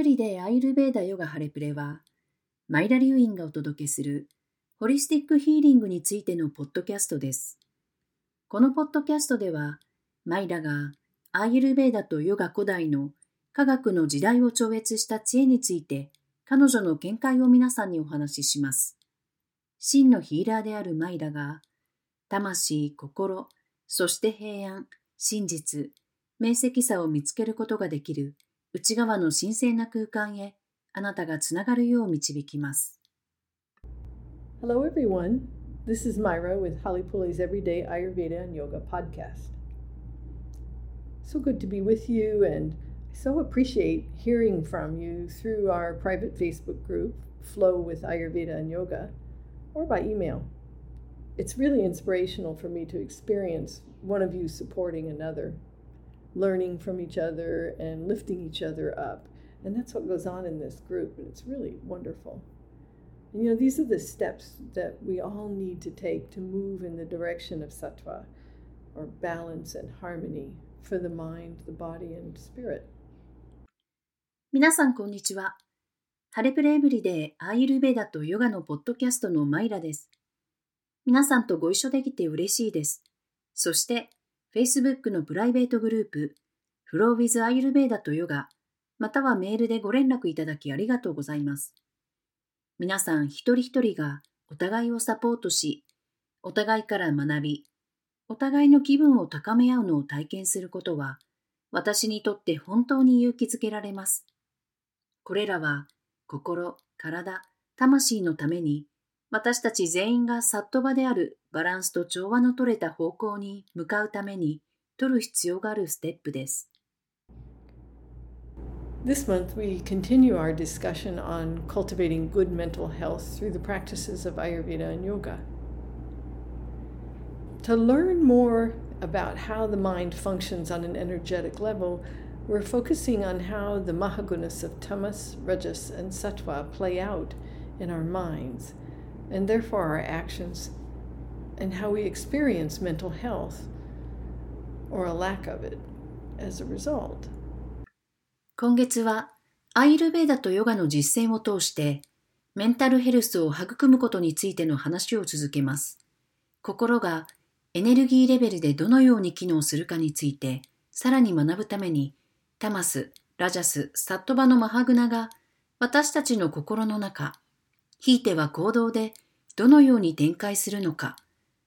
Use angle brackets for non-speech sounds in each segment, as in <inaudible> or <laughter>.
ブリデイ・アイルベーダ・ヨガ・ハレプレは、マイラ・リュウインがお届けするホリスティックヒーリングについてのポッドキャストです。このポッドキャストでは、マイラがアーユルベーダとヨガ古代の科学の時代を超越した知恵について彼女の見解を皆さんにお話しします。真のヒーラーであるマイラが魂、心、そして平安、真実、明晰さを見つけることができる内側の神聖な空間へあなたがつながるよう導きます。Hello, everyone. This is Myra with Holly Pulley's Everyday Ayurveda and Yoga podcast. So good to be with you, and I so appreciate hearing from you through our private Facebook group, Flow with Ayurveda and Yoga, or by email. It's really inspirational for me to experience one of you supporting another, learning from each other, and lifting each other up. And that's what goes on in this group, and it's really wonderful. And, you know, these are the steps that we all need to take to move in the direction of sattva, or balance and harmony for the mind, the body, and spirit. 皆さん、こんにちは。ハレプレエブリでアーユルベーダとヨガのポッドキャストのマイラです。皆さんとご一緒できて嬉しいです。そして、 Facebook のプライベートグループ、Flow with アーユルベーダとヨガ、またはメールでご連絡いただきありがとうございます。皆さん一人一人がお互いをサポートし、お互いから学び、お互いの気分を高め合うのを体験することは、私にとって本当に勇気づけられます。これらは、心、体、魂のために、私たち全員がサット場であるバランスと調和の取れた方向に向かうために、取る必要があるステップです。This month, we continue our discussion on cultivating good mental health through the practices of Ayurveda and yoga. To learn more about how the mind functions on an energetic level, we're focusing on how the Mahagunas of Tamas, Rajas, and Sattva play out in our minds, and therefore our actions, and how we experience mental health or a lack of it as a result. 今月はアイルベーダとヨガの実践を通してメンタルヘルスを育むことについての話を続けます。心がエネルギーレベルでどのように機能するかについてさらに学ぶためにタマス、ラジャス、サットバのマハグナが私たちの心の中、ひいては行動でどのように展開するのか、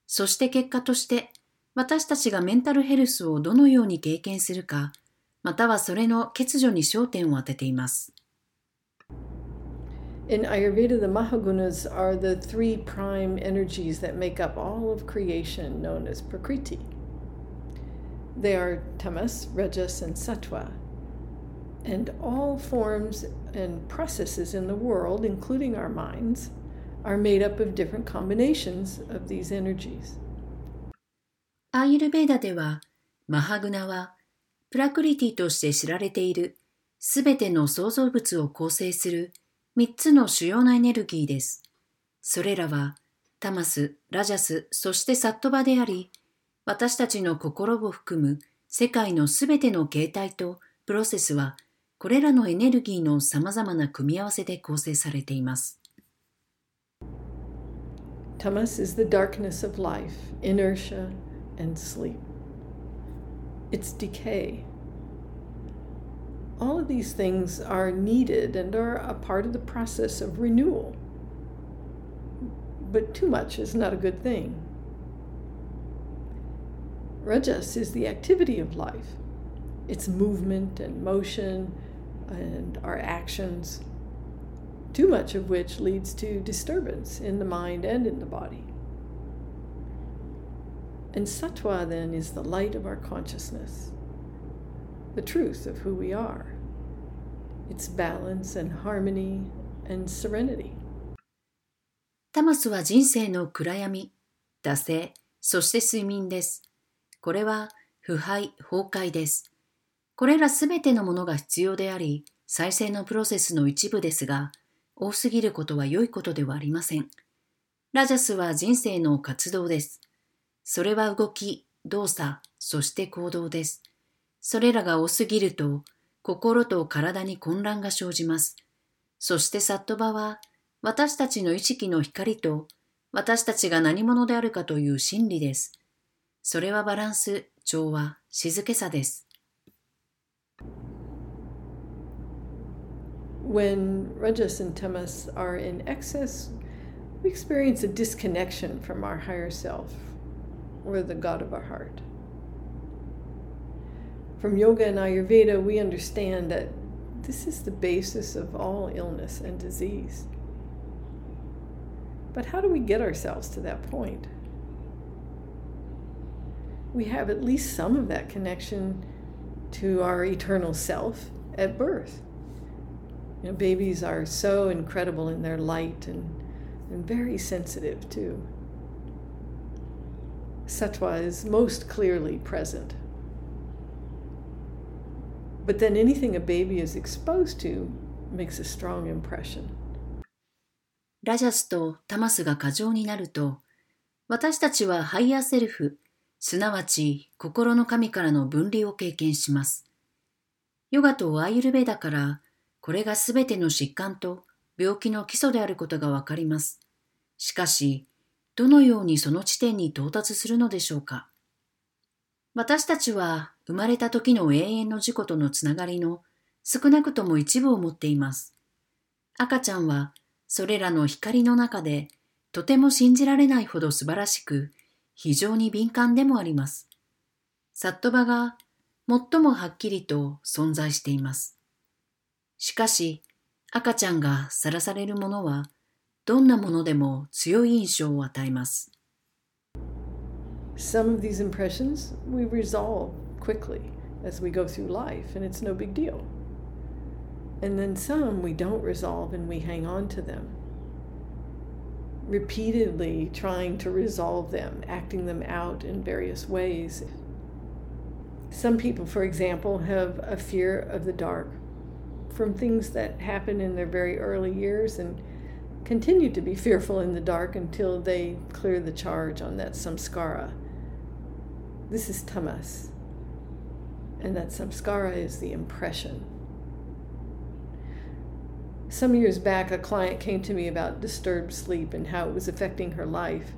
そして結果として私たちがメンタルヘルスをどのように経験するかまたはそれの欠如に焦点を当てています。In Ayurveda, the Mahagunas are the three prime energies that make up all of creation, known as Prakriti. They are tamas, rajas, and sattva. And all forms and processes in the world, including our minds, are made up of different combinations of these energies. アーユルベーダでは、マハグナはプラクリティとして知られているすべての創造物を構成する三つの主要なエネルギーです。それらはタマス、ラジャス、そしてサットバであり、私たちの心を含む世界のすべての形態とプロセスはこれらのエネルギーの様々な組み合わせで構成されています。Tamas is the darkness of life, inertia, and sleep. its decay. All of these things are needed and are a part of the process of renewal. But too much is not a good thing. Rajas is the activity of life, its movement and motion and our actions, too much of which leads to disturbance in the mind and in the body. And sattva then is the light of our consciousness, the truth of who we are, its balance and harmony and serenity. タマスは人生の暗闇、惰性、そして睡眠です。これは腐敗、崩壊です。 これらすべてのものが必要であり、再生のプロセスの一部ですが、多すぎることは良いことではありません。ラジャスは人生の活動です。それは動き、動作、そして行動です。それらが多すぎると、心と体に混乱が生じます。そしてサットバは私たちの意識の光と私たちが何者であるかという真理です。それはバランス、調和、静けさです。When Rajas and Tamas are in excess, we experience a disconnection from our higher self or the God of our heart. From yoga and Ayurveda, we understand that this is the basis of all illness and disease. But how do we get ourselves to that point? We have at least some of that connection to our eternal self at birth. You know, babies are so incredible in their light and, and very sensitive too. Sattva is most clearly present. But then anything a baby is exposed to makes a strong impression. ラジャスとタマスが過剰になると、私たちはハイヤーセルフ、 すなわち心の神からの分離を経験します。ヨガとアーユルベーダから、これがすべての疾患と病気の基礎であることがわかります。しかし、どのようにその地点に到達するのでしょうか私たちは生まれた時の永遠の事故とのつながりの少なくとも一部を持っています。赤ちゃんはそれらの光の中でとても信じられないほど素晴らしく、非常に敏感でもあります。サットバが最もはっきりと存在しています。しかし、赤ちゃんがさらされるものは、どんなものでも強い印象を与えます。Some of these impressions we resolve quickly as we go through life, and it's no big deal. And then some we don't resolve and we hang on to them, repeatedly trying to resolve them, acting them out in various ways. Some people, for example, have a fear of the dark from things that happen in their very early years and continue to be <laughs> fearful in the dark until they clear the charge on that samskara. This is tamas. And that samskara is the impression Some years back, a client came to me about disturbed sleep and how it was affecting her life.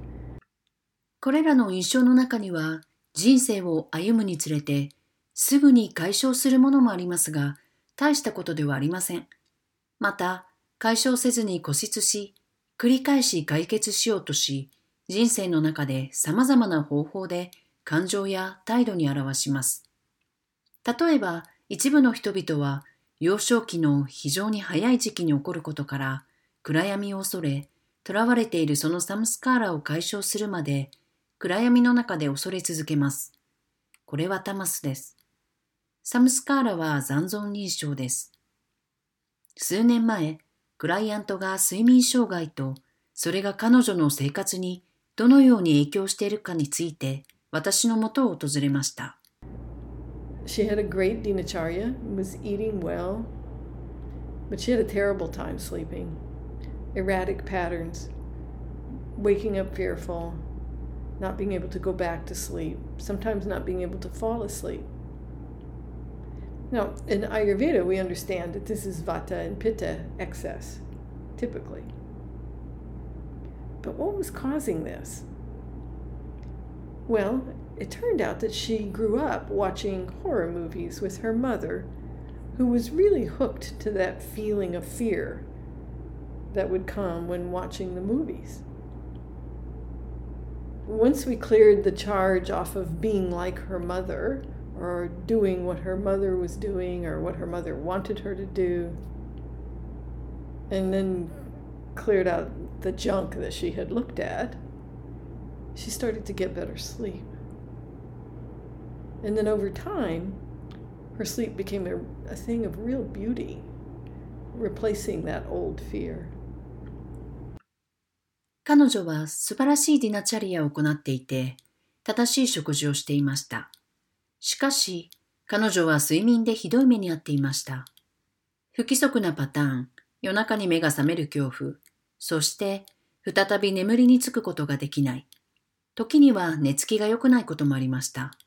これらの印象の中には、人生を歩むにつれて、すぐに解消するものもありますが、大したことではありません。また、解消せずに固執し、繰り返し解決しようとし、人生の中で様々な方法で感情や態度に表します。例えば、一部の人々は幼少期の非常に早い時期に起こることから暗闇を恐れ、囚われているそのサムスカーラを解消するまで暗闇の中で恐れ続けます。これはタマスです。サムスカーラは残存認証です。数年前、クライアントが睡眠障害とそれが彼女の生活にどのように影響しているかについて私のもとを訪れました。She had a great dinacharya, was eating well, but she had a terrible time sleeping. Erratic patterns, waking up fearful, not being able to go back to sleep, sometimes not being able to fall asleep. Now, in Ayurveda, we understand that this is vata and pitta excess, typically. But what was causing this? Well, it turned out that she grew up watching horror movies with her mother, who was really hooked to that feeling of fear that would come when watching the movies. Once we cleared the charge off of being like her mother, or doing what her mother was doing, or what her mother wanted her to do, and then cleared out the junk that she had looked at, she started to get better sleep. And then over time, her sleep became a, a thing of real beauty, replacing that old fear. 彼女は素晴らしいディナチャリアを行っていて、正しい食事をしていました。しかし、彼女は睡眠でひどい目に遭っていました。不規則なパターン、夜中に目が覚める恐怖、そして再び眠りにつくことができない。時には寝つきが良くないこともありました。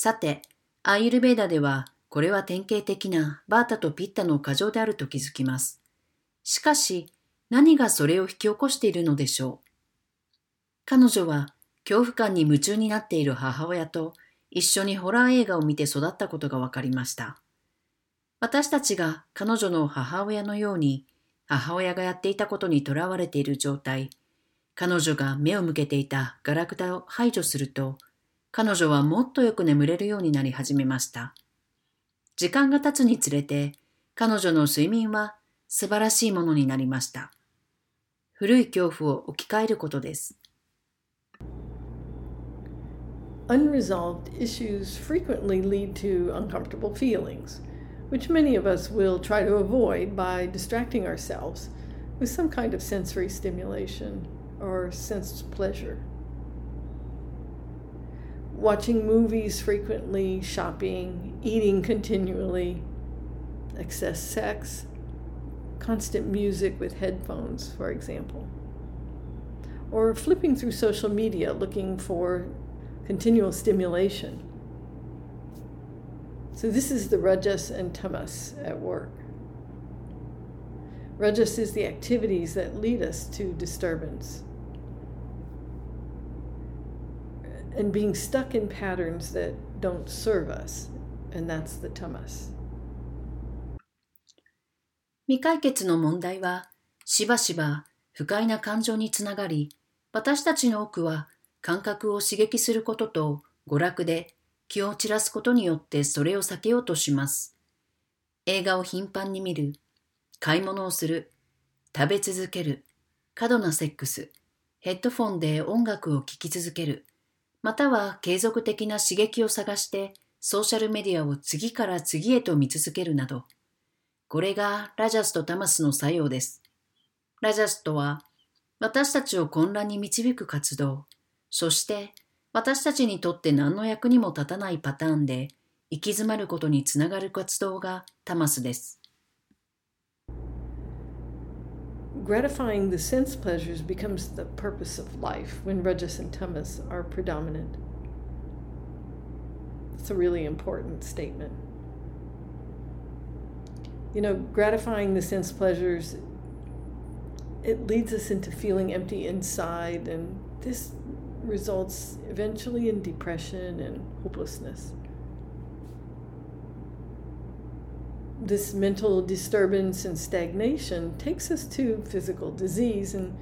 さて、アイルベーダではこれは典型的なバータとピッタの過剰であると気づきます。しかし、何がそれを引き起こしているのでしょう？彼女は恐怖感に夢中になっている母親と一緒にホラー映画を見て育ったことが分かりました。私たちが彼女の母親のように母親がやっていたことにとらわれている状態、彼女が目を向けていたガラクタを排除すると、彼女はもっとよく眠れるようになり始めました。時間が経つにつれて、彼女の睡眠は素晴らしいものになりました。古い恐怖を置き換えることです。Unresolved issues frequently lead to uncomfortable feelings, which many of us will try to avoid by distracting ourselves with some kind of sensory stimulation or sense pleasure. Watching movies frequently, shopping, eating continually, excess sex, constant music with headphones, for example, or flipping through social media looking for continual stimulation. So, this is the rajas and tamas at work. Rajas is the activities that lead us to disturbance. And being stuck in patterns that don't serve us, and that's the tamas. 未解決の問題はしばしば不快な感情につながり、私たちの多くは感覚を刺激することと娯楽で気を散らすことによってそれを避けようとします。映画を頻繁に見る、買い物をする、食べ続ける、過度なセックス、ヘッドフォンで音楽を聴き続ける、または継続的な刺激を探してソーシャルメディアを次から次へと見続けるなど、これがラジャスとタマスの作用です。ラジャスとは、私たちを混乱に導く活動、そして私たちにとって何の役にも立たないパターンで行き詰まることにつながる活動がタマスです。Gratifying the sense pleasures becomes the purpose of life when Rajas and Tamas are predominant. It's a really important statement. you know, gratifying the sense pleasures, it leads us into feeling empty inside, and this results eventually in depression and hopelessness. This mental disturbance and stagnation takes us to physical disease, and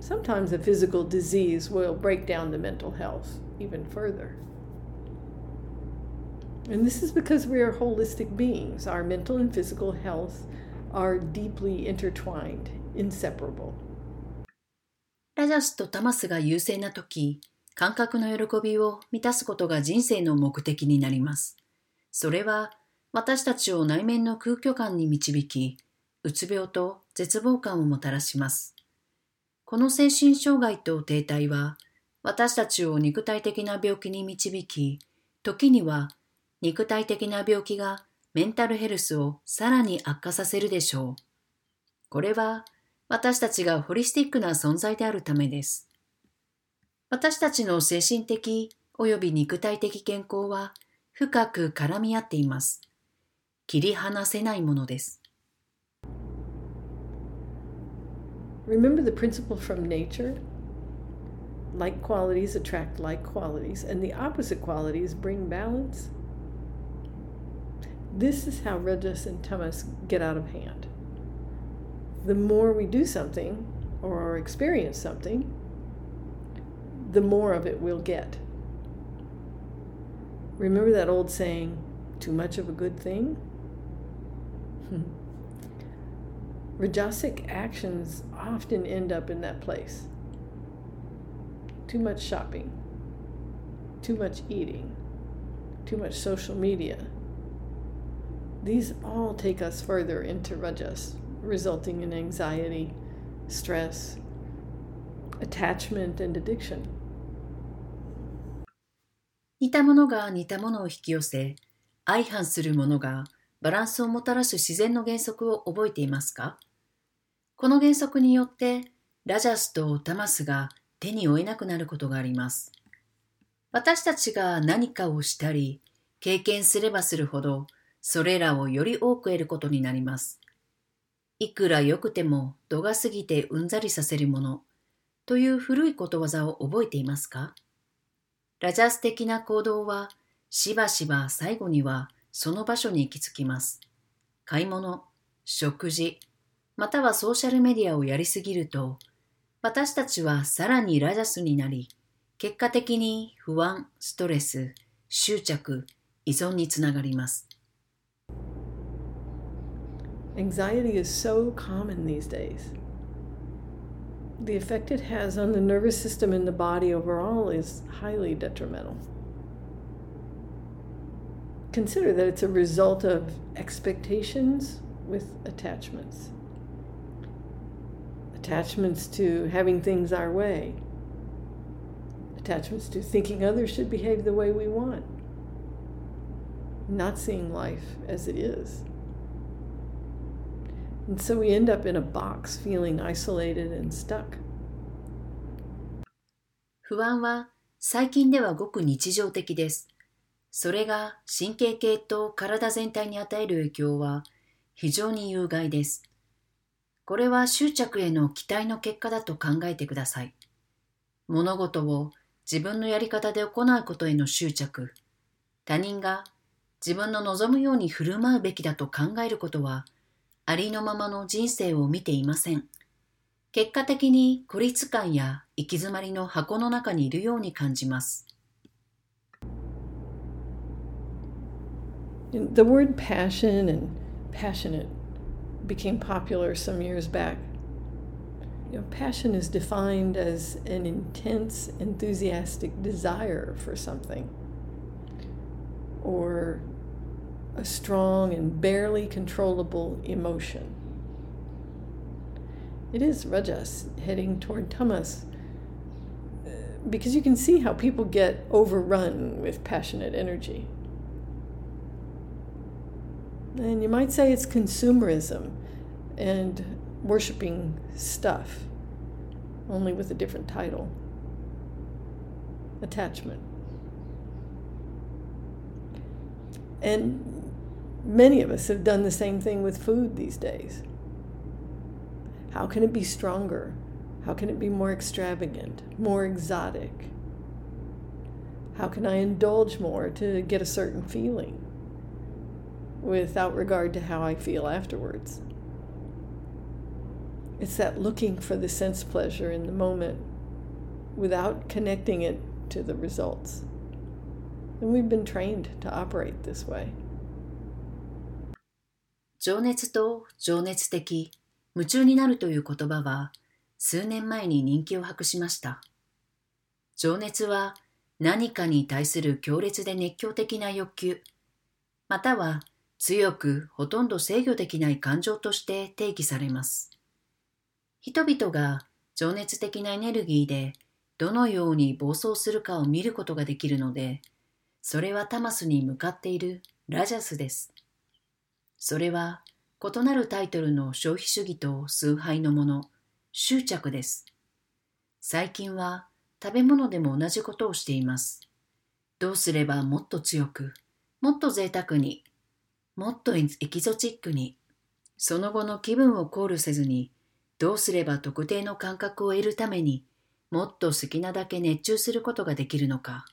sometimes a physical disease will break down the mental health even further. And this is because we are holistic beings. Our mental and physical health are deeply intertwined, inseparable. ラジャスとタマスが優勢な時、感覚の喜びを満たすことが人生の目的になります。それは 私たちを内面の空虚感に導き、うつ病と絶望感をもたらします。この精神障害と停滞は私たちを肉体的な病気に導き、時には肉体的な病気がメンタルヘルスをさらに悪化させるでしょう。これは私たちがホリスティックな存在であるためです。私たちの精神的及び肉体的健康は深く絡み合っています。切り離せないものです。Remember the principle from nature? Like qualities attract like qualities, and the opposite qualities bring balance. This is how Rajas and Tamas get out of hand. The more we do something or experience something, the more of it we'll get. Remember that old saying, too much of a good thing? Rajasic actions often end up in that place. Too much shopping, too much eating, too much social media, these all take us further into rajas, resulting in anxiety, stress, attachment, and addiction. 似たものが似たものを引き寄せ、相反するものが バランスをもたらす自然の原則を覚えていますか？この原則によって、ラジャスとタマスが手に負えなくなることがあります。私たちが何かをしたり、経験すればするほど、それらをより多く得ることになります。いくら良くても度が過ぎてうんざりさせるものという古いことわざを覚えていますか？ラジャス的な行動はしばしば最後にはその場所に行き着きます。買い物、食事、またはソーシャルメディアをやりすぎると、私たちはさらにラジャスになり、結果的に不安、ストレス、執着、依存につながります。Anxiety is so common these days. The effect it has on the nervous system and the body overall is highly detrimental. Consider that it's a result of expectations with attachments. Attachments to having things our way, attachments to thinking others should behave the way we want, not seeing life as it is. And so we end up in a box feeling isolated and stuck. 不安は最近ではごく日常的です。 それが神経系と体全体に与える影響は非常に有害です。これは執着への期待の結果だと考えてください。物事を自分のやり方で行うことへの執着、他人が自分の望むように振る舞うべきだと考えることはありのままの人生を見ていません。結果的に孤立感や行き詰まりの箱の中にいるように感じます。The word passion and passionate became popular some years back. You know, passion is defined as an intense, enthusiastic desire for something or a strong and barely controllable emotion. It is rajas heading toward tamas uh, because you can see how people get overrun with passionate energy. And you might say it's consumerism and worshiping stuff, only with a different title attachment. And Many of us have done the same thing with food these days. How can it be stronger? How can it be more extravagant, more exotic? How can I indulge more to get a certain feeling without regard to how I feel afterwards? It's that looking for the sense pleasure in the moment without connecting it to the results. And we've been trained to operate this way. 情熱と情熱的、夢中になるという言葉は数年前に人気を博しました。情熱は何かに対する強烈で熱狂的な欲求、または強くほとんど制御できない感情として定義されます。人々が情熱的なエネルギーでどのように暴走するかを見ることができるので、それはタマスに向かっているラジャスです。それは異なるタイトルの消費主義と崇拝のもの、執着です。最近は食べ物でも同じことをしています。どうすればもっと強く、もっと贅沢に、もっとエキゾチックに、その後の気分を考慮せずに、どうすれば特定の感覚を得るためにもっと好きなだけ熱中することができるのか。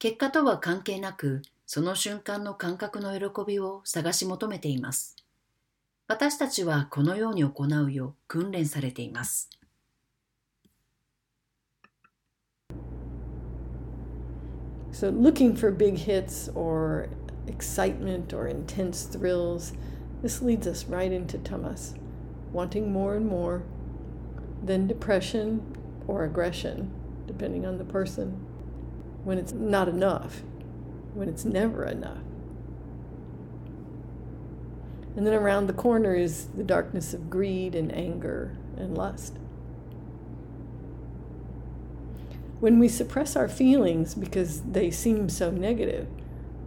結果とは関係なく、その瞬間の感覚の喜びを探し求めています。私たちはこのように行うよう訓練されています。So, looking for big hits or excitement or intense thrills, this leads us right into tamas, wanting more and more, then depression or aggression, depending on the person, when it's not enough. when it's never enough. And then around the corner is the darkness of greed and anger and lust. When we suppress our feelings because they seem so negative,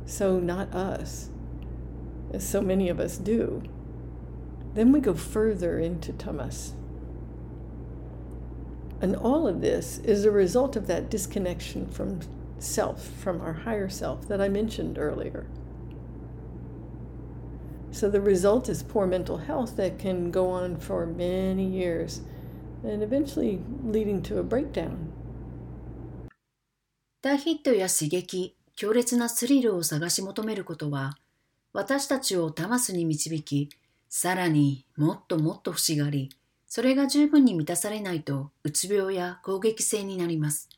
so not us, as so many of us do, then we go further into tamas. And all of this is a result of that disconnection from self, from our higher self that I mentioned earlier. So the result is poor mental health that can go on for many years and eventually leading to a breakdown. 大ヒットや刺激、 強烈なスリルを探し求めることは、私たちをタマスに導き、さらにもっともっと欲しがり、それが十分に満たされないと、うつ病や攻撃性になります。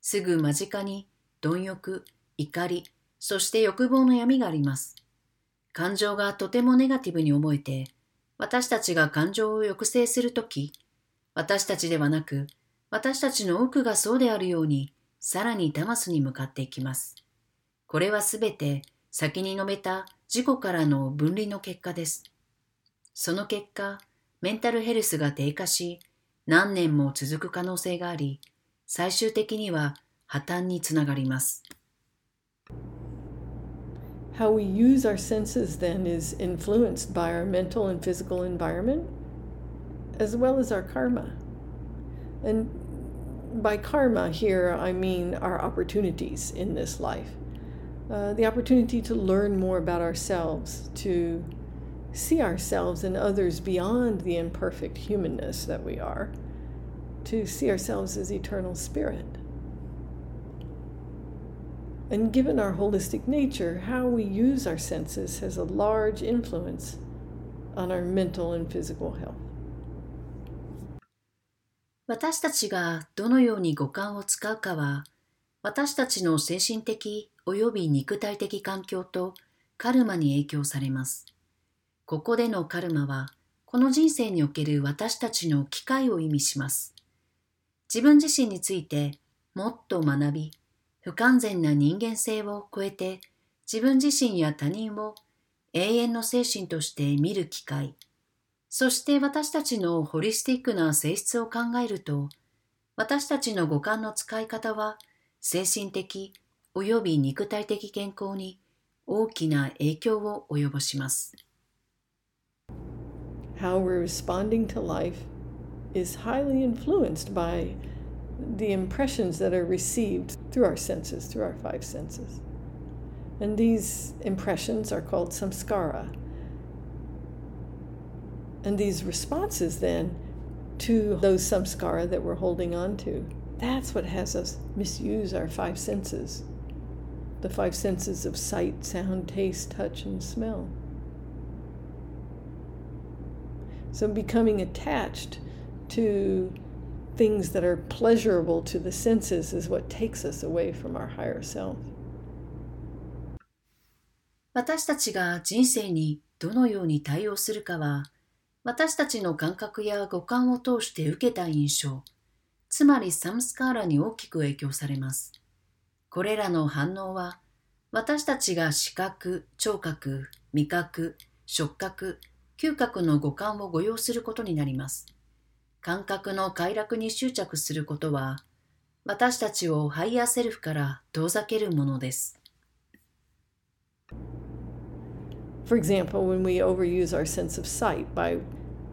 すぐ間近に、貪欲、怒り、そして欲望の闇があります。感情がとてもネガティブに思えて、私たちが感情を抑制するとき、私たちではなく、私たちの奥がそうであるように、さらにタマスに向かっていきます。これはすべて先に述べた事故からの分離の結果です。その結果、メンタルヘルスが低下し、何年も続く可能性があり、最終的には破綻につながります。How we use our senses then is influenced by our mental and physical environment, as well as our karma. And by karma here, I mean our opportunities in this life. Uh, the opportunity to learn more about ourselves, to see ourselves and others beyond the imperfect humanness that we are, to see ourselves as eternal spirit. And given our holistic nature, how we use our senses has a large influence on our mental and physical health. 私たちがどのように五感を使うかは、私たちの精神的及び肉体的環境とカルマに影響されます。ここでのカルマは、この人生における私たちの機会を意味します。自分自身についてもっと学び、不完全な人間性を超えて自分自身や他人を永遠の精神として見る機会、そして私たちのホリスティックな性質を考えると、私たちの五感の使い方は精神的及び肉体的健康に大きな影響を及ぼします。How we're responding to life is highly influenced by the impressions that are received through our senses, through our five senses. And these impressions are called samskara. And these responses then to those samskara that we're holding on to, that's what has us misuse our five senses the five senses of sight, sound, taste, touch, and smell. So becoming attached to things that are pleasurable to the senses is what takes us away from our higher self. 私たちが人生にどのように対応するかは 私たちの感覚や五感を通して受けた印象、つまりサムスカーラに大きく影響されます。これらの反応は、私たちが視覚、聴覚、味覚、触覚、嗅覚の五感を誤用することになります。感覚の快楽に執着することは、私たちをハイヤーセルフから遠ざけるものです。For example, when we overuse our sense of sight by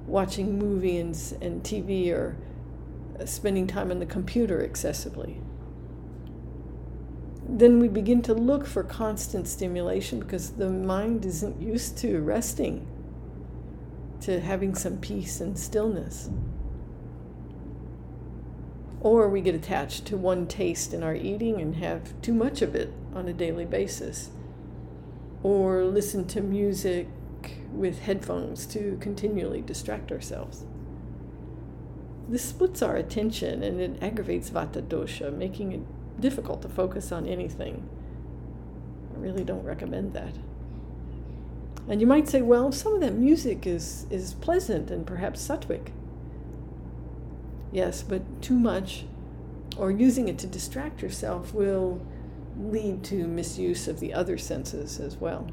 watching movies and TV or spending time on the computer excessively, then we begin to look for constant stimulation because the mind isn't used to resting, to having some peace and stillness. Or we get attached to one taste in our eating and have too much of it on a daily basis or listen to music with headphones to continually distract ourselves. This splits our attention and it aggravates vata dosha, making it difficult to focus on anything. I really don't recommend that. And you might say, well, some of that music is, is pleasant and perhaps sattvic. Yes, but too much or using it to distract yourself will lead to misuse of the other senses as well.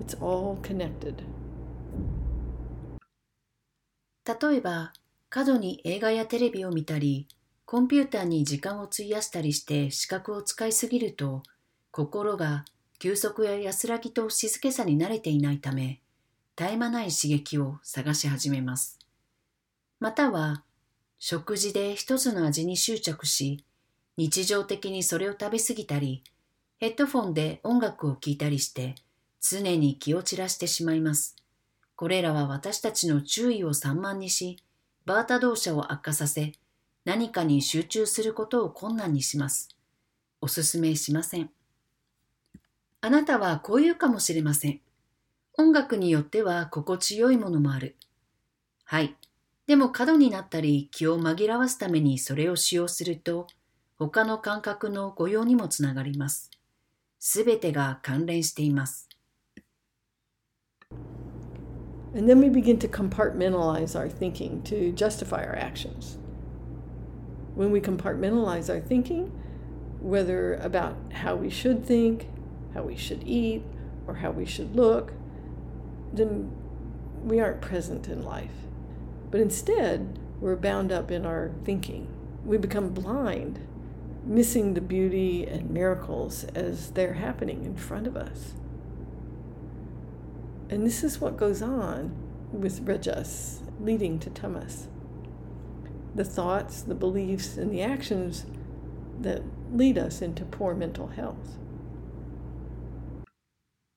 It's all connected. 例えば、過度に映画やテレビを見たり、コンピューターに時間を費やしたりして視覚を使いすぎると、心が休息や安らぎと静けさに慣れていないため、絶え間ない刺激を探し始めます。または、食事で一つの味に執着し、日常的にそれを食べ過ぎたり、ヘッドフォンで音楽を聴いたりして、常に気を散らしてしまいます。これらは私たちの注意を散漫にし、バータ動作を悪化させ、何かに集中することを困難にします。おすすめしません。あなたはこう言うかもしれません。音楽によっては心地よいものもある。はい。でも過度になったり気を紛らわすためにそれを使用すると、他の感覚の誤用にもつながります。すべてが関連しています。And then we begin to compartmentalize our thinking to justify our actions. When we compartmentalize our thinking, whether about how we should think, how we should eat, or how we should look, then we aren't present in life. But instead, we're bound up in our thinking. We become blind, missing the beauty and miracles as they're happening in front of us. And this is what goes on with Rajas, leading to tamas. The thoughts, the beliefs, and the actions that lead us into poor mental health.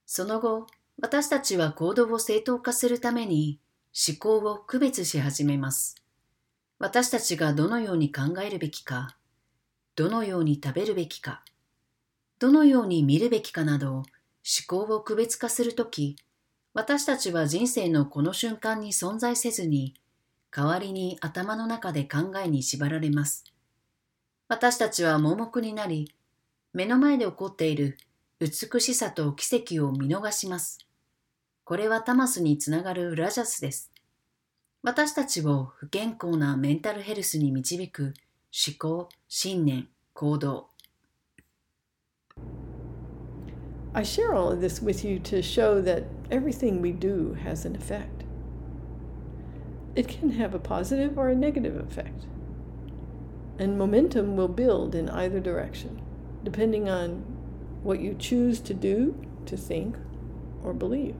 その後、私たちは行動を正当化するために思考を区別し始めます。私たちがどのように考えるべきか、 どのように食べるべきか、どのように見るべきかなど思考を区別化するとき、私たちは人生のこの瞬間に存在せずに、代わりに頭の中で考えに縛られます。私たちは盲目になり、目の前で起こっている美しさと奇跡を見逃します。これはタマスにつながるラジャスです。私たちを不健康なメンタルヘルスに導く思考、信念、行動、I share all of this with you to show that everything we do has an effect. It can have a positive or a negative effect. And momentum will build in either direction, depending on what you choose to do, to think, or believe.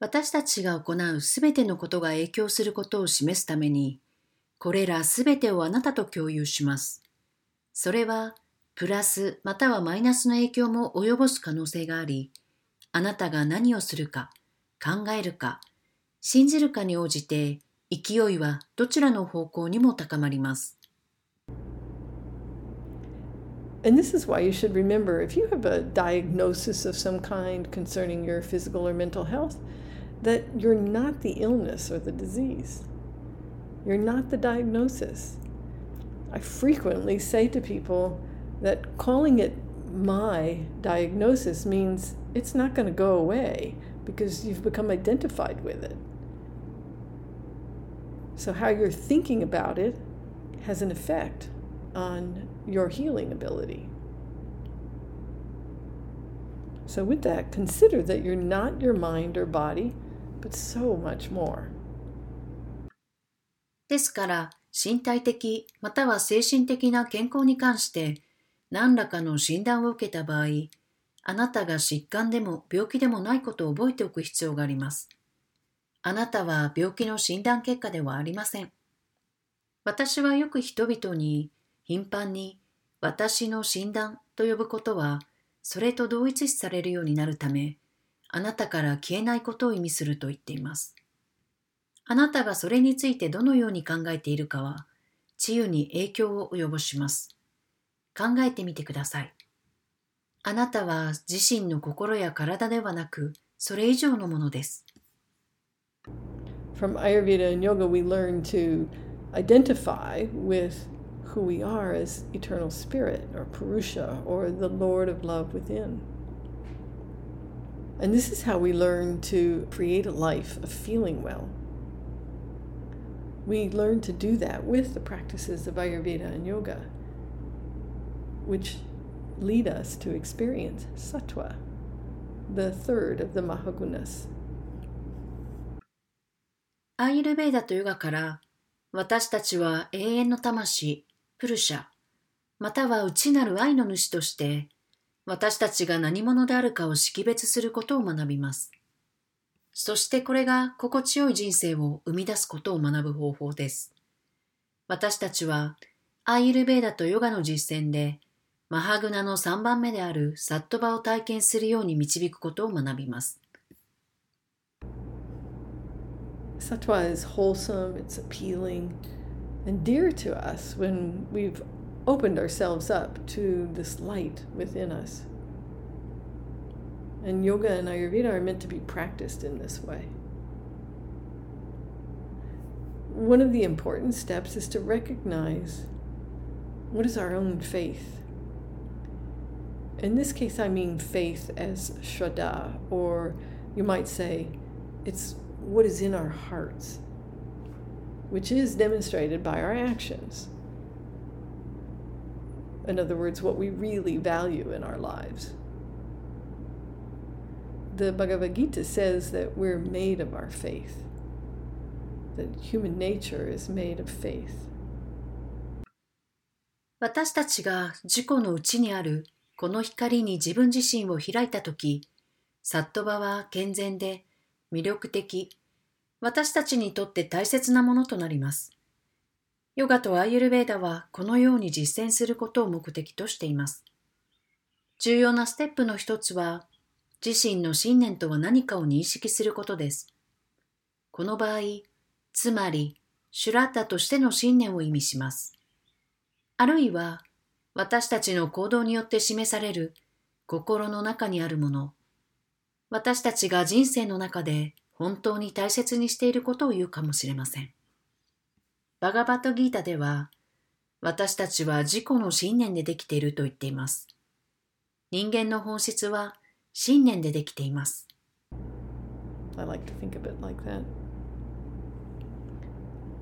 私たちが行うすべてのことが影響することを示すために、これらすべてをあなたと共有します。それはプラスまたはマイナスの影響も及ぼす可能性があり、あなたが何をするか、考えるか、信じるかに応じて勢いはどちらの方向にも高まります。And this is why you should remember if you have a diagnosis of some kind concerning your physical or mental health, that you're not the illness or the disease. You're not the diagnosis. I frequently say to people, that calling it my diagnosis means it's not going to go away because you've become identified with it. So, how you're thinking about it has an effect on your healing ability. So, with that, consider that you're not your mind or body, but so much more. ですから、身体的または精神的な健康に関して何らかの診断を受けた場合、あなたが疾患でも病気でもないことを覚えておく必要があります。あなたは病気の診断結果ではありません。私はよく人々に頻繁に私の診断と呼ぶことはそれと同一視されるようになるため、あなたから消えないことを意味すると言っています。あなたがそれについてどのように考えているかは、治癒に影響を及ぼします。考えてみてください。あなたは自身の心や体ではなく、それ以上のものです。From Ayurveda and Yoga, we learn to identify with who we are as eternal spirit, or Purusha, or the Lord of love within. And this is how we learn to create a life of feeling well. We learn to do that with the practices of Ayurveda and Yoga. which lead us to experience sattva, the third of the mahagunas. アーユルベーダとヨガから私たちは永遠の魂、プルシャ、または内なる愛の主として私たちが何者であるかを識別することを学びます。そしてこれが心地よい人生を生み出すことを学ぶ方法です。私たちはアーユルベーダとヨガの実践でマハグナの3番目であるサットバを体験するように導くことを学びます。Sattva is wholesome, it's appealing, and dear to us when we've opened ourselves up to this light within us. And yoga and Ayurveda are meant to be practiced in this way. One of the important steps is to recognize what is our own faith. In this case, I mean faith as Shraddha, or you might say it's what is in our hearts, which is demonstrated by our actions. In other words, what we really value in our lives. The Bhagavad Gita says that we're made of our faith, that human nature is made of faith. 私たちが自己の内にあるこの光に自分自身を開いたとき、サットバは健全で魅力的、私たちにとって大切なものとなります。ヨガとアーユルベーダはこのように実践することを目的としています。重要なステップの一つは、自身の信念とは何かを認識することです。この場合、つまり、シュラッタとしての信念を意味します。あるいは、私たちの行動によって示される心の中にあるもの、私たちが人生の中で本当に大切にしていることを言うかもしれません。バガバトギータでは、私たちは自己の信念でできていると言っています。人間の本質は信念でできています。I like to think of it like that.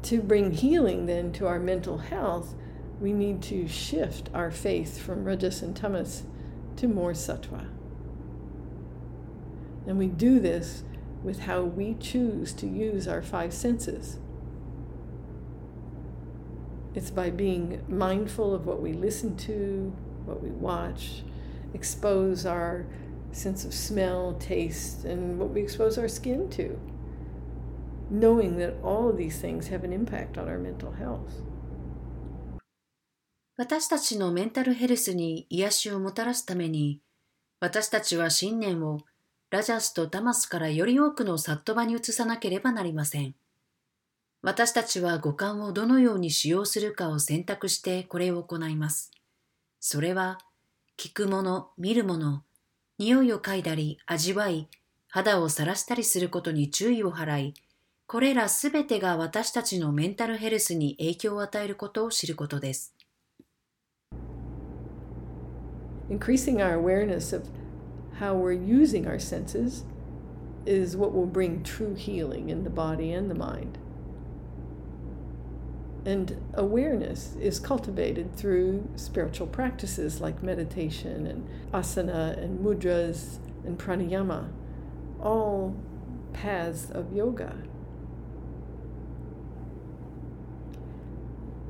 To bring healing then to our mental health, we need to shift our faith from rajas and tamas to more sattva. And we do this with how we choose to use our five senses. It's by being mindful of what we listen to, what we watch, expose our sense of smell, taste, and what we expose our skin to, knowing that all of these things have an impact on our mental health. 私たちのメンタルヘルスに癒しをもたらすために、私たちは信念をラジャスとタマスからより多くのサットバに移さなければなりません。私たちは五感をどのように使用するかを選択してこれを行います。それは、聞くもの、見るもの、匂いを嗅いだり、味わい、肌をさらしたりすることに注意を払い、これらすべてが私たちのメンタルヘルスに影響を与えることを知ることです。Increasing our awareness of how we're using our senses is what will bring true healing in the body and the mind. And awareness is cultivated through spiritual practices like meditation and asana and mudras and pranayama, all paths of yoga.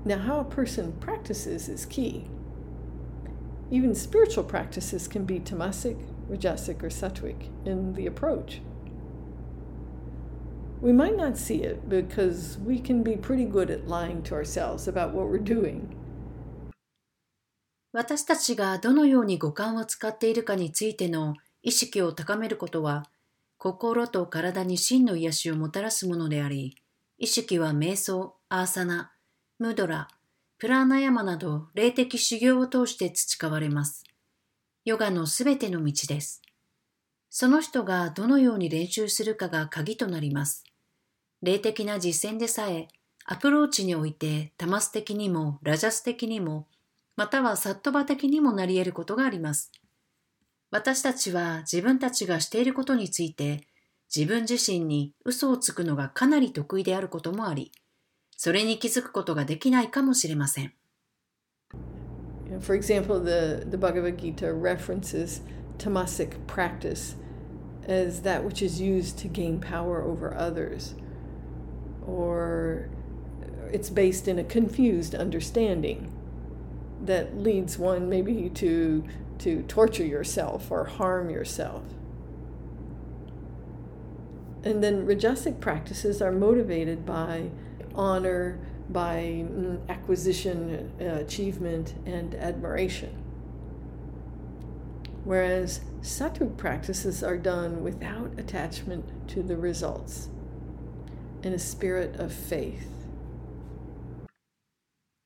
Now, how a person practices is key. Even spiritual practices can be tamasic, rajasic, or sattvic in the approach. We might not see it because we can be pretty good at lying to ourselves about what we're doing. 私たちがどのように五感を使っているかについての意識を高めることは、心と体に真の癒しをもたらすものであり、意識は瞑想、アーサナ、ムドラ、プラーナヤマなど霊的修行を通して培われます。ヨガのすべての道です。その人がどのように練習するかが鍵となります。霊的な実践でさえ、アプローチにおいてタマス的にもラジャス的にも、またはサットバ的にもなり得ることがあります。私たちは自分たちがしていることについて、自分自身に嘘をつくのがかなり得意であることもあり、それに気づくことができないかもしれません。For example, the, the Bhagavad Gita references tamasic practice as that which is used to gain power over others, or it's based in a confused understanding that leads one maybe to, to torture yourself or harm yourself. And then Rajasic practices are motivated by honor, by mm, acquisition, uh, achievement, and admiration. whereas sattvic practices are done without attachment to the results in a spirit of faith.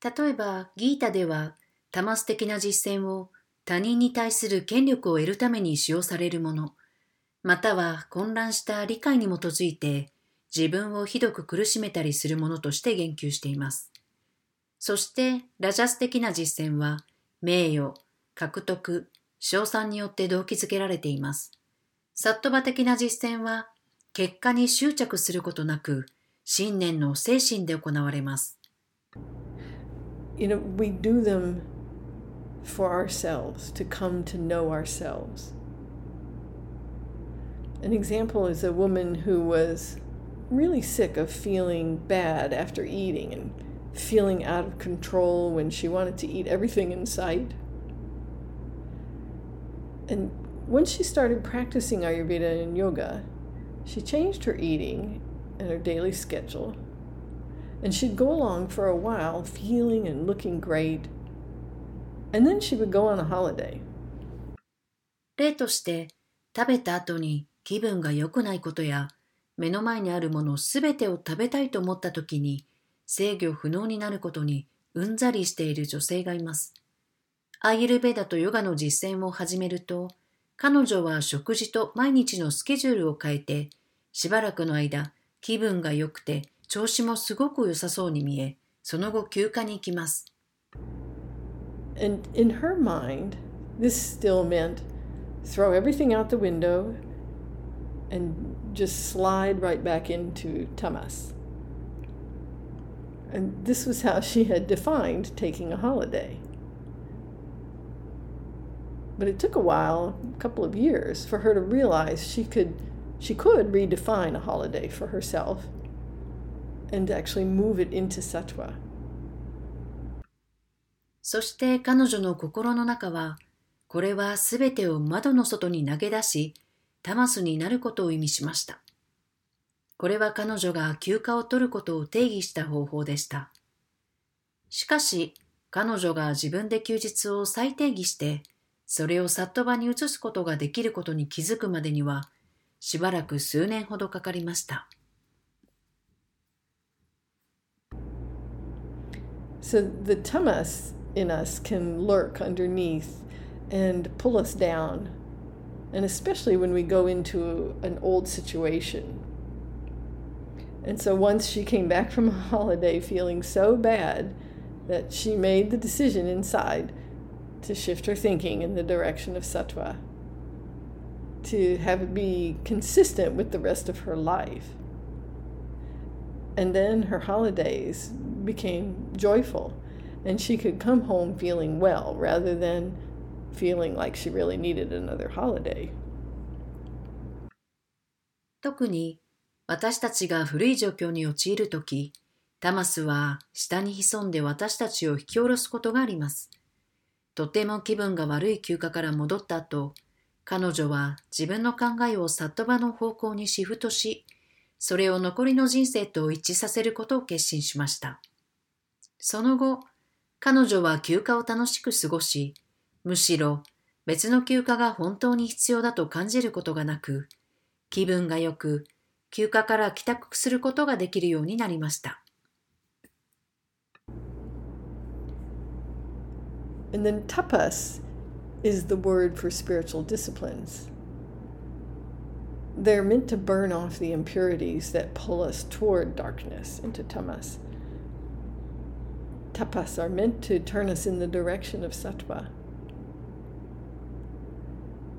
例えば、ギータでは、タマス的な実践を他人に対する権力を得るために使用されるもの、または混乱した理解に基づいて自分をひどく苦しめたりするものとして言及しています。そして、ラジャス的な実践は、名誉、獲得、賞賛によって動機づけられています。サットバ的な実践は、結果に執着することなく、信念の精神で行われます。You know, we do them for ourselves, to come to know ourselves. An example is a woman who was really sick of feeling bad after eating and feeling out of control when she wanted to eat everything in sight. And when she started practicing Ayurveda and yoga, she changed her eating and her daily schedule. And she'd go along for a while feeling and looking great. And then she would go on a holiday. 例として食べた後に気分が良くないことや目の前にあるものすべてを食べたいと思った時に制御不能になることにうんざりしている女性がいます。アイルベダとヨガの実践を始めると、彼女は食事と毎日のスケジュールを変えて、しばらくの間、気分が良くて調子もすごく良さそうに見え、その後休暇に行きます。And in her mind, this still meant throw everything out the window and just slide right back into tamas. And this was how she had defined taking a holiday. But it took a while, a couple of years, for her to realize she could she could redefine a holiday for herself and actually move it into sattva. そして彼女の心の中は、これはすべてを窓の外に投げ出し、タマスになることを意味しました。これは彼女が休暇を取ることを定義した方法でした。しかし、彼女が自分で休日を再定義して、それをサット場に移すことができることに気づくまでには、しばらく数年ほどかかりました。So the tamas in us can lurk underneath and pull us down, and especially when we go into an old situation And so once she came back from a holiday feeling so bad that she made the decision inside to shift her thinking in the direction of sattva, to have it be consistent with the rest of her life. And then her holidays became joyful, and she could come home feeling well rather than feeling like she really needed another holiday. 特に私たちが古い状況に陥るとき、タマスは下に潜んで私たちを引き下ろすことがあります。 とても気分が悪い休暇から戻った後、彼女は自分の考えをサットバの方向にシフトし、それを残りの人生と一致させることを決心しました。その後、彼女は休暇を楽しく過ごし、むしろ別の休暇が本当に必要だと感じることがなく、気分が良く休暇から帰宅することができるようになりました。And then tapas is the word for spiritual disciplines. They're meant to burn off the impurities that pull us toward darkness into tamas. Tapas are meant to turn us in the direction of sattva.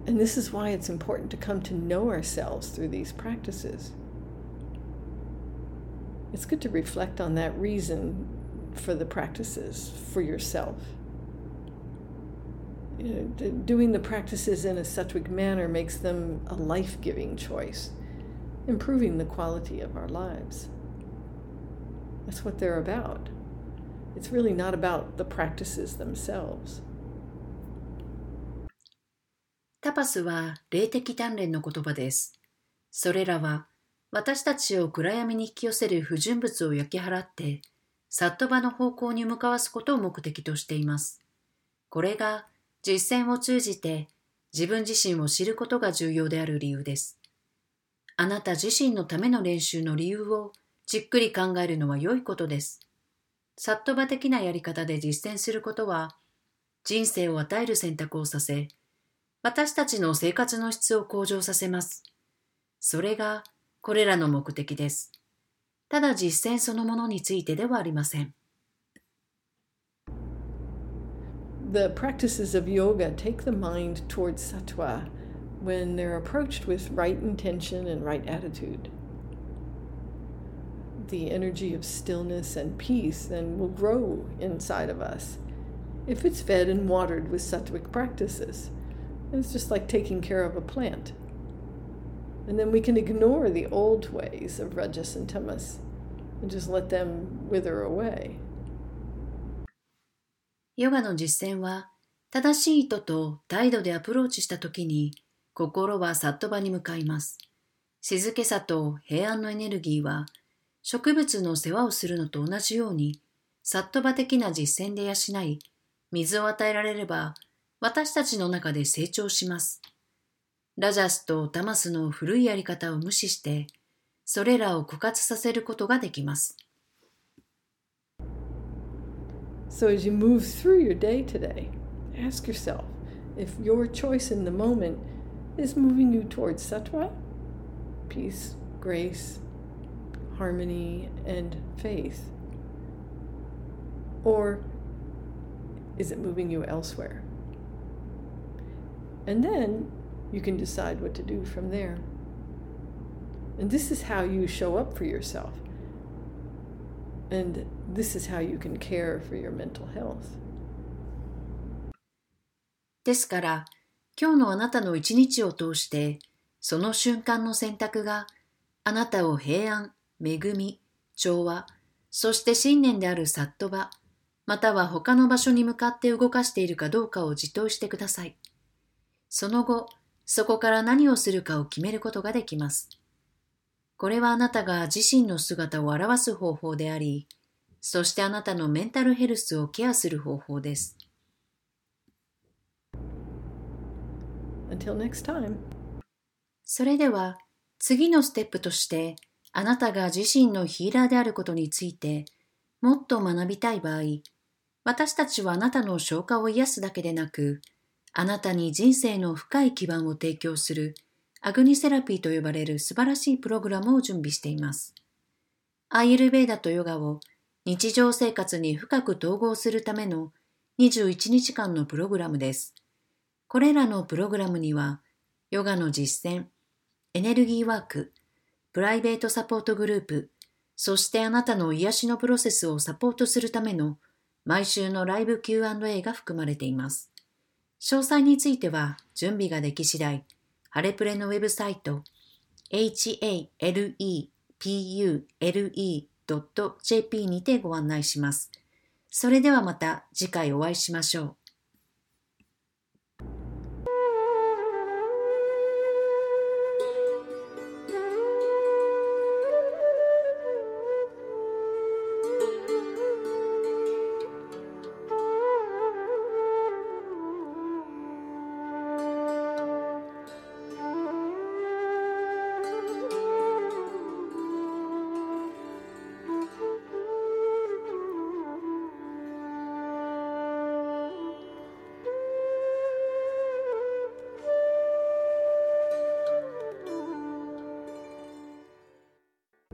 And this is why it's important to come to know ourselves through these practices. It's good to reflect on that reason for the practices for yourself. You know, doing the practices in a sattvic manner makes them a life giving choice, improving the quality of our lives. That's what they're about. It's really not about the practices themselves. タパスは霊的鍛錬の言葉です。それらは私たちを暗闇に引き寄せる不純物を焼き払って、サットバの方向に向かわすことを目的としています。これが実践を通じて自分自身を知ることが重要である理由です。あなた自身のための練習の理由をじっくり考えるのは良いことです。サットバ的なやり方で実践することは、人生を与える選択をさせ、私たちの生活の質を向上させます。それがこれらの目的です。ただ実践そのものについてではありません。The practices of yoga take the mind towards sattva when they're approached with right intention and right attitude. The energy of stillness and peace then will grow inside of us if it's fed and watered with sattvic practices. It's just like taking care of a plant. And then we can ignore the old ways of Rajas and Tamas and just let them wither away. ヨガの実践は正しい意図と態度でアプローチしたときに心はサット場に向かいます。静けさと平安のエネルギーは植物の世話をするのと同じようにサット場的な実践で養い水を与えられれば私たちの中で成長します。ラジャスとタマスの古いやり方を無視して、それらを枯渇させることができます。So as you move through your day today, ask yourself if your choice in the moment is moving you towards sattva, peace, grace, harmony, and faith, or is it moving you elsewhere? And then you can decide what to do from there. And this is how you show up for yourself. And this is how you can care for your mental health. ですから、今日のあなたの一日を通して、その瞬間の選択があなたを平安、恵み、調和、そして信念であるサットバ、または他の場所に向かって動かしているかどうかを自問してください。その後、そこから何をするかを決めることができます。これはあなたが自身の姿を表す方法であり、そしてあなたのメンタルヘルスをケアする方法です。Until next time. それでは次のステップとしてあなたが自身のヒーラーであることについてもっと学びたい場合、私たちはあなたの消化を癒すだけでなく、あなたに人生の深い基盤を提供するアグニセラピーと呼ばれる素晴らしいプログラムを準備しています。アイエルベーダとヨガを日常生活に深く統合するための21日間のプログラムです。これらのプログラムには、ヨガの実践、エネルギーワーク、プライベートサポートグループ、そしてあなたの癒しのプロセスをサポートするための毎週のライブ Q&A が含まれています。詳細については準備ができ次第、ハレプレのウェブサイト halepule.jp にてご案内します。それではまた次回お会いしましょう。